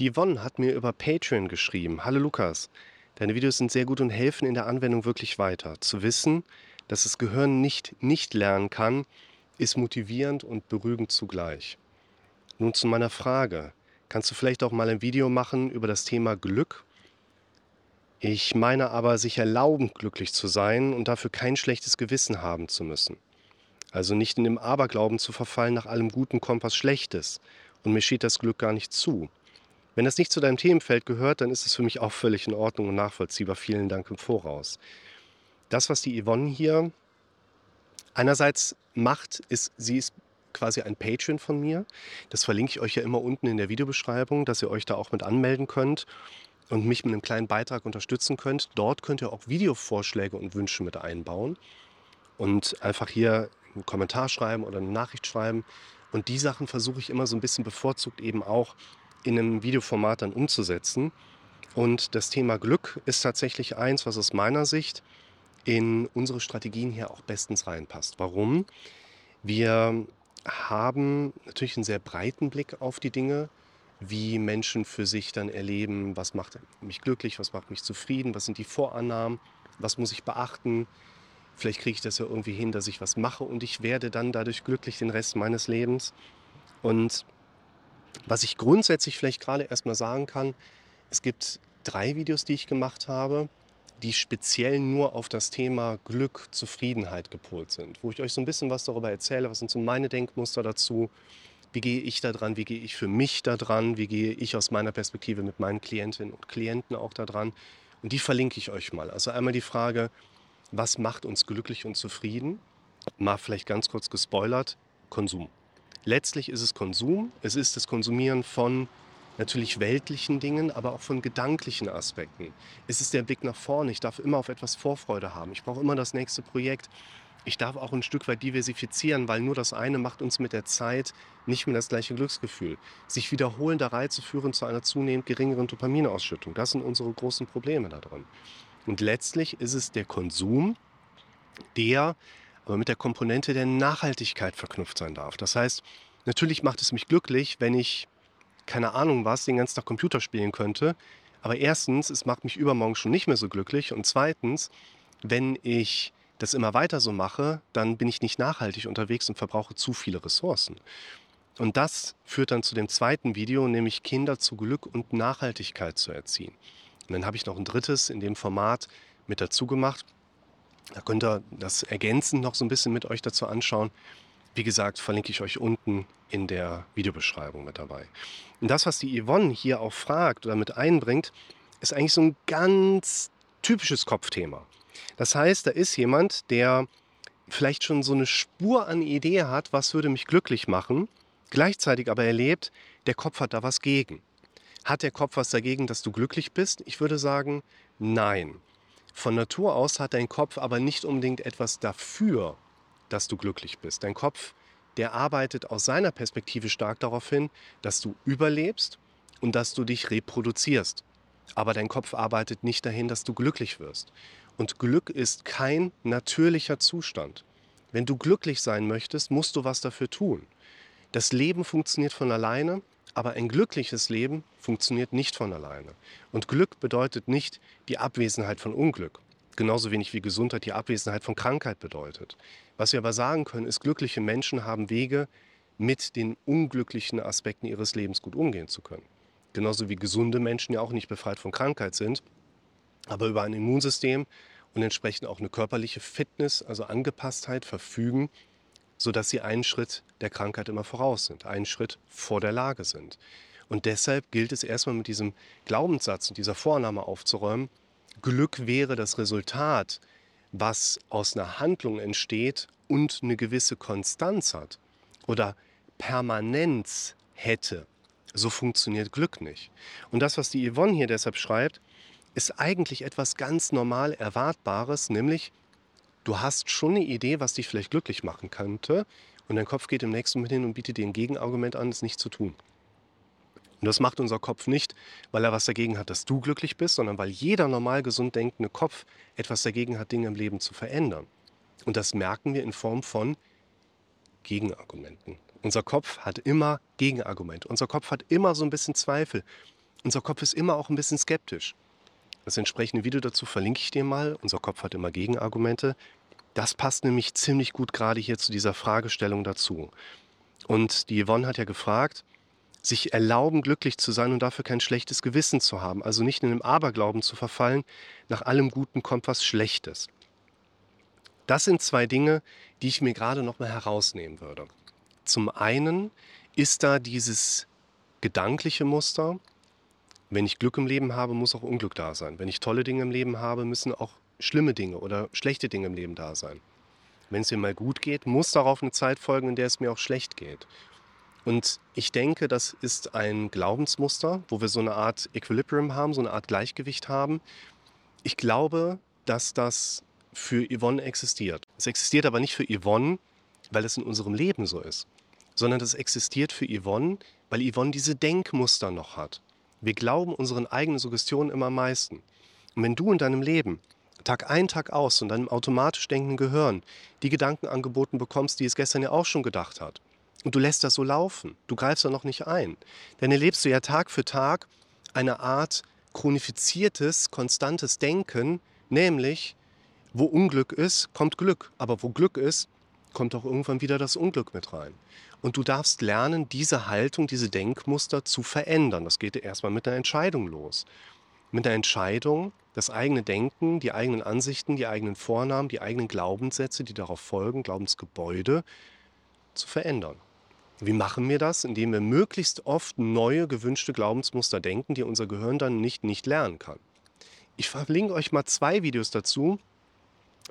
Die Yvonne hat mir über Patreon geschrieben. Hallo Lukas, deine Videos sind sehr gut und helfen in der Anwendung wirklich weiter. Zu wissen, dass das Gehirn nicht nicht lernen kann, ist motivierend und beruhigend zugleich. Nun zu meiner Frage. Kannst du vielleicht auch mal ein Video machen über das Thema Glück? Ich meine aber, sich erlauben, glücklich zu sein und dafür kein schlechtes Gewissen haben zu müssen. Also nicht in dem Aberglauben zu verfallen, nach allem Guten kommt was Schlechtes und mir steht das Glück gar nicht zu. Wenn das nicht zu deinem Themenfeld gehört, dann ist es für mich auch völlig in Ordnung und nachvollziehbar. Vielen Dank im Voraus. Das, was die Yvonne hier einerseits macht, ist, sie ist quasi ein Patreon von mir. Das verlinke ich euch ja immer unten in der Videobeschreibung, dass ihr euch da auch mit anmelden könnt und mich mit einem kleinen Beitrag unterstützen könnt. Dort könnt ihr auch Videovorschläge und Wünsche mit einbauen und einfach hier einen Kommentar schreiben oder eine Nachricht schreiben. Und die Sachen versuche ich immer so ein bisschen bevorzugt eben auch in einem Videoformat dann umzusetzen. Und das Thema Glück ist tatsächlich eins, was aus meiner Sicht in unsere Strategien hier auch bestens reinpasst. Warum? Wir haben natürlich einen sehr breiten Blick auf die Dinge, wie Menschen für sich dann erleben, was macht mich glücklich, was macht mich zufrieden, was sind die Vorannahmen, was muss ich beachten. Vielleicht kriege ich das ja irgendwie hin, dass ich was mache und ich werde dann dadurch glücklich den Rest meines Lebens. Und was ich grundsätzlich vielleicht gerade erstmal sagen kann, es gibt drei Videos, die ich gemacht habe, die speziell nur auf das Thema Glück, Zufriedenheit gepolt sind, wo ich euch so ein bisschen was darüber erzähle, was sind so meine Denkmuster dazu, wie gehe ich da dran, wie gehe ich für mich da dran, wie gehe ich aus meiner Perspektive mit meinen Klientinnen und Klienten auch da dran. Und die verlinke ich euch mal. Also einmal die Frage, was macht uns glücklich und zufrieden? Mal vielleicht ganz kurz gespoilert, Konsum. Letztlich ist es Konsum, es ist das Konsumieren von natürlich weltlichen Dingen, aber auch von gedanklichen Aspekten. Es ist der Blick nach vorne, ich darf immer auf etwas Vorfreude haben, ich brauche immer das nächste Projekt. Ich darf auch ein Stück weit diversifizieren, weil nur das eine macht uns mit der Zeit nicht mehr das gleiche Glücksgefühl. Sich wiederholende Reize führen zu einer zunehmend geringeren Dopaminausschüttung. Das sind unsere großen Probleme da drin. Und letztlich ist es der Konsum, der aber mit der Komponente der Nachhaltigkeit verknüpft sein darf. Das heißt, natürlich macht es mich glücklich, wenn ich, keine Ahnung was, den ganzen Tag Computer spielen könnte. Aber erstens, es macht mich übermorgen schon nicht mehr so glücklich. Und zweitens, wenn ich das immer weiter so mache, dann bin ich nicht nachhaltig unterwegs und verbrauche zu viele Ressourcen. Und das führt dann zu dem zweiten Video, nämlich Kinder zu Glück und Nachhaltigkeit zu erziehen. Und dann habe ich noch ein drittes in dem Format mit dazu gemacht. Da könnt ihr das ergänzend noch so ein bisschen mit euch dazu anschauen. Wie gesagt, verlinke ich euch unten in der Videobeschreibung mit dabei. Und das, was die Yvonne hier auch fragt oder mit einbringt, ist eigentlich so ein ganz typisches Kopfthema. Das heißt, da ist jemand, der vielleicht schon so eine Spur an Idee hat, was würde mich glücklich machen, gleichzeitig aber erlebt, der Kopf hat da was gegen. Hat der Kopf was dagegen, dass du glücklich bist? Ich würde sagen, nein. Von Natur aus hat dein Kopf aber nicht unbedingt etwas dafür, dass du glücklich bist. Dein Kopf, der arbeitet aus seiner Perspektive stark darauf hin, dass du überlebst und dass du dich reproduzierst. Aber dein Kopf arbeitet nicht dahin, dass du glücklich wirst. Und Glück ist kein natürlicher Zustand. Wenn du glücklich sein möchtest, musst du was dafür tun. Das Leben funktioniert von alleine aber ein glückliches Leben funktioniert nicht von alleine. Und Glück bedeutet nicht die Abwesenheit von Unglück. Genauso wenig wie Gesundheit die Abwesenheit von Krankheit bedeutet. Was wir aber sagen können, ist, glückliche Menschen haben Wege, mit den unglücklichen Aspekten ihres Lebens gut umgehen zu können. Genauso wie gesunde Menschen ja auch nicht befreit von Krankheit sind, aber über ein Immunsystem und entsprechend auch eine körperliche Fitness, also Angepasstheit verfügen, sodass sie einen Schritt der Krankheit immer voraus sind, einen Schritt vor der Lage sind. Und deshalb gilt es erstmal mit diesem Glaubenssatz und dieser Vorname aufzuräumen, Glück wäre das Resultat, was aus einer Handlung entsteht und eine gewisse Konstanz hat oder Permanenz hätte. So funktioniert Glück nicht. Und das, was die Yvonne hier deshalb schreibt, ist eigentlich etwas ganz normal Erwartbares, nämlich du hast schon eine Idee, was dich vielleicht glücklich machen könnte. Und dein Kopf geht im nächsten Moment hin und bietet dir ein Gegenargument an, es nicht zu tun. Und das macht unser Kopf nicht, weil er was dagegen hat, dass du glücklich bist, sondern weil jeder normal gesund denkende Kopf etwas dagegen hat, Dinge im Leben zu verändern. Und das merken wir in Form von Gegenargumenten. Unser Kopf hat immer Gegenargumente. Unser Kopf hat immer so ein bisschen Zweifel. unser Kopf ist immer auch ein bisschen skeptisch. Das entsprechende Video dazu verlinke ich dir mal. Unser Kopf hat immer Gegenargumente. Das passt nämlich ziemlich gut gerade hier zu dieser Fragestellung dazu. Und die Yvonne hat ja gefragt, sich erlauben, glücklich zu sein und dafür kein schlechtes Gewissen zu haben. Also nicht in einem Aberglauben zu verfallen, nach allem Guten kommt was Schlechtes. Das sind zwei Dinge, die ich mir gerade nochmal herausnehmen würde. Zum einen ist da dieses gedankliche Muster, wenn ich Glück im Leben habe, muss auch Unglück da sein. Wenn ich tolle Dinge im Leben habe, müssen auch schlimme Dinge oder schlechte Dinge im Leben da sein. Wenn es mir mal gut geht, muss darauf eine Zeit folgen, in der es mir auch schlecht geht. Und ich denke, das ist ein Glaubensmuster, wo wir so eine Art Equilibrium haben, so eine Art Gleichgewicht haben. Ich glaube, dass das für Yvonne existiert. Es existiert aber nicht für Yvonne, weil es in unserem Leben so ist, sondern das existiert für Yvonne, weil Yvonne diese Denkmuster noch hat. Wir glauben unseren eigenen Suggestionen immer am meisten. Und wenn du in deinem Leben Tag ein, Tag aus und deinem automatisch denkenden Gehirn die Gedanken angeboten bekommst, die es gestern ja auch schon gedacht hat, und du lässt das so laufen, du greifst da noch nicht ein, dann erlebst du ja Tag für Tag eine Art chronifiziertes, konstantes Denken, nämlich, wo Unglück ist, kommt Glück, aber wo Glück ist, kommt auch irgendwann wieder das Unglück mit rein. Und du darfst lernen, diese Haltung, diese Denkmuster zu verändern. Das geht erstmal mit einer Entscheidung los. Mit einer Entscheidung, das eigene Denken, die eigenen Ansichten, die eigenen Vornamen, die eigenen Glaubenssätze, die darauf folgen, Glaubensgebäude, zu verändern. Wie machen wir das? Indem wir möglichst oft neue gewünschte Glaubensmuster denken, die unser Gehirn dann nicht nicht lernen kann. Ich verlinke euch mal zwei Videos dazu,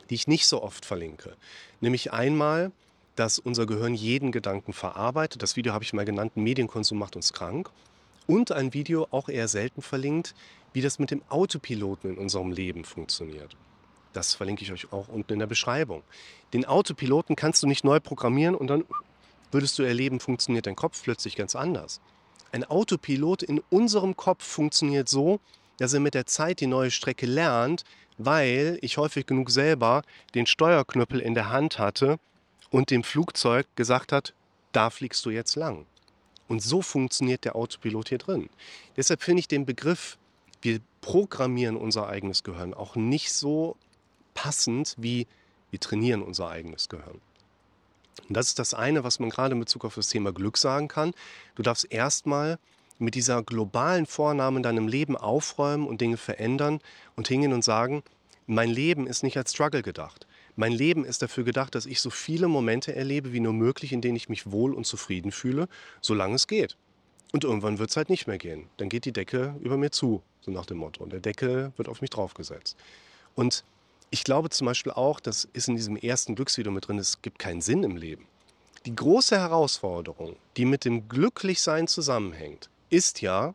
die ich nicht so oft verlinke. Nämlich einmal, dass unser Gehirn jeden Gedanken verarbeitet. Das Video habe ich mal genannt, Medienkonsum macht uns krank. Und ein Video, auch eher selten verlinkt, wie das mit dem Autopiloten in unserem Leben funktioniert. Das verlinke ich euch auch unten in der Beschreibung. Den Autopiloten kannst du nicht neu programmieren und dann würdest du erleben, funktioniert dein Kopf plötzlich ganz anders. Ein Autopilot in unserem Kopf funktioniert so, dass er mit der Zeit die neue Strecke lernt, weil ich häufig genug selber den Steuerknüppel in der Hand hatte und dem Flugzeug gesagt hat, da fliegst du jetzt lang. Und so funktioniert der Autopilot hier drin. Deshalb finde ich den Begriff, wir programmieren unser eigenes Gehirn auch nicht so passend wie wir trainieren unser eigenes Gehirn. Und das ist das eine, was man gerade in Bezug auf das Thema Glück sagen kann. Du darfst erstmal mit dieser globalen Vornahme in deinem Leben aufräumen und Dinge verändern und hingehen und sagen, mein Leben ist nicht als Struggle gedacht. Mein Leben ist dafür gedacht, dass ich so viele Momente erlebe wie nur möglich, in denen ich mich wohl und zufrieden fühle, solange es geht. Und irgendwann wird es halt nicht mehr gehen. Dann geht die Decke über mir zu, so nach dem Motto. Und der Deckel wird auf mich draufgesetzt. Und ich glaube zum Beispiel auch, das ist in diesem ersten Glücksvideo mit drin, es gibt keinen Sinn im Leben. Die große Herausforderung, die mit dem Glücklichsein zusammenhängt, ist ja,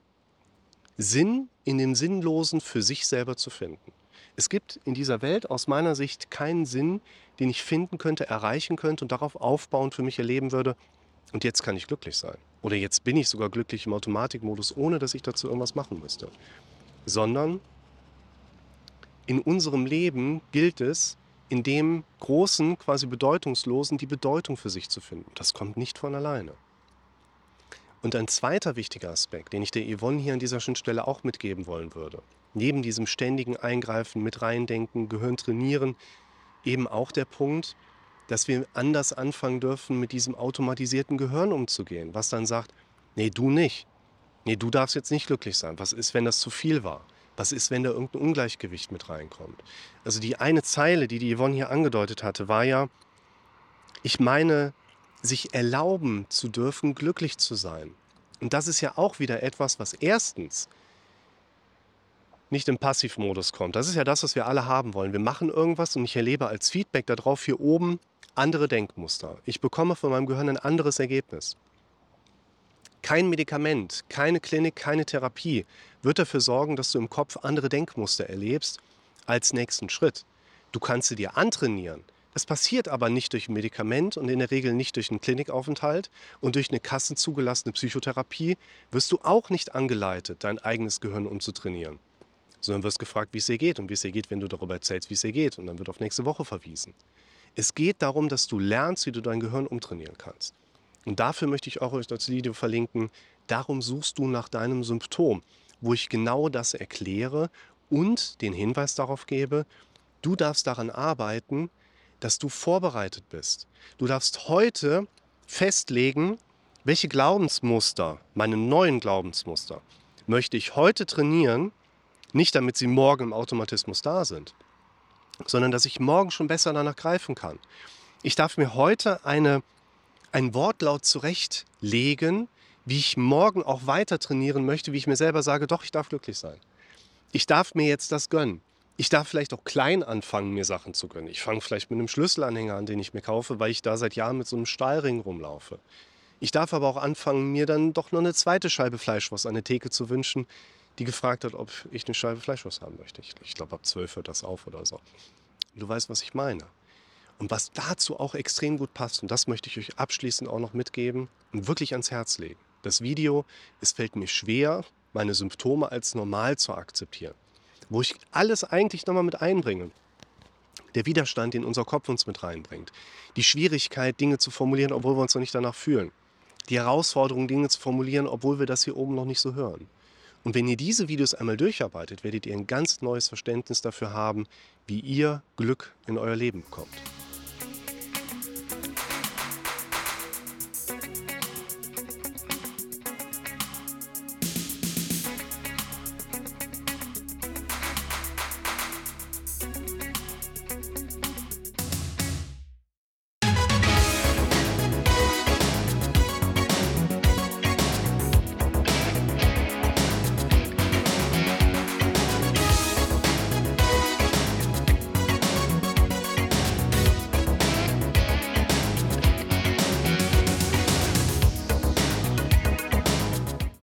Sinn in dem Sinnlosen für sich selber zu finden. Es gibt in dieser Welt aus meiner Sicht keinen Sinn, den ich finden könnte, erreichen könnte und darauf aufbauend für mich erleben würde, und jetzt kann ich glücklich sein. Oder jetzt bin ich sogar glücklich im Automatikmodus, ohne dass ich dazu irgendwas machen müsste. Sondern in unserem Leben gilt es, in dem Großen, quasi Bedeutungslosen, die Bedeutung für sich zu finden. Das kommt nicht von alleine. Und ein zweiter wichtiger Aspekt, den ich der Yvonne hier an dieser Stelle auch mitgeben wollen würde, neben diesem ständigen Eingreifen, mit reindenken, Gehirn trainieren, eben auch der Punkt, dass wir anders anfangen dürfen, mit diesem automatisierten Gehirn umzugehen, was dann sagt, nee, du nicht. Nee, du darfst jetzt nicht glücklich sein. Was ist, wenn das zu viel war? Was ist, wenn da irgendein Ungleichgewicht mit reinkommt? Also die eine Zeile, die die Yvonne hier angedeutet hatte, war ja, ich meine, sich erlauben zu dürfen, glücklich zu sein. Und das ist ja auch wieder etwas, was erstens nicht im Passivmodus kommt. Das ist ja das, was wir alle haben wollen. Wir machen irgendwas und ich erlebe als Feedback darauf hier oben andere Denkmuster. Ich bekomme von meinem Gehirn ein anderes Ergebnis. Kein Medikament, keine Klinik, keine Therapie wird dafür sorgen, dass du im Kopf andere Denkmuster erlebst als nächsten Schritt. Du kannst sie dir antrainieren, das passiert aber nicht durch ein Medikament und in der Regel nicht durch einen Klinikaufenthalt und durch eine kassenzugelassene Psychotherapie wirst du auch nicht angeleitet, dein eigenes Gehirn umzutrainieren, sondern wirst gefragt, wie es dir geht und wie es dir geht, wenn du darüber erzählst, wie es dir geht und dann wird auf nächste Woche verwiesen. Es geht darum, dass du lernst, wie du dein Gehirn umtrainieren kannst. Und dafür möchte ich auch euch das Video verlinken. Darum suchst du nach deinem Symptom. wo ich genau das erkläre und den Hinweis darauf gebe, du darfst daran arbeiten, dass du vorbereitet bist. Du darfst heute festlegen, welche Glaubensmuster, meine neuen Glaubensmuster, möchte ich heute trainieren, nicht damit sie morgen im Automatismus da sind, sondern dass ich morgen schon besser danach greifen kann. Ich darf mir heute eine, ein Wortlaut zurechtlegen, wie ich morgen auch weiter trainieren möchte, wie ich mir selber sage, doch, ich darf glücklich sein. Ich darf mir jetzt das gönnen. Ich darf vielleicht auch klein anfangen, mir Sachen zu gönnen. Ich fange vielleicht mit einem Schlüsselanhänger an, den ich mir kaufe, weil ich da seit Jahren mit so einem Stahlring rumlaufe. Ich darf aber auch anfangen, mir dann doch noch eine zweite Scheibe Fleischwurst an der Theke zu wünschen, die gefragt hat, ob ich eine Scheibe Fleischwurst haben möchte. Ich, ich glaube, ab zwölf hört das auf oder so. Du weißt, was ich meine. Und was dazu auch extrem gut passt, und das möchte ich euch abschließend auch noch mitgeben und wirklich ans Herz legen. Das Video, es fällt mir schwer, meine Symptome als normal zu akzeptieren. Wo ich alles eigentlich nochmal mit einbringe. Der Widerstand, den unser Kopf uns mit reinbringt. Die Schwierigkeit, Dinge zu formulieren, obwohl wir uns noch nicht danach fühlen. Die Herausforderung, Dinge zu formulieren, obwohl wir das hier oben noch nicht so hören. Und wenn ihr diese Videos einmal durcharbeitet, werdet ihr ein ganz neues Verständnis dafür haben, wie ihr Glück in euer Leben bekommt.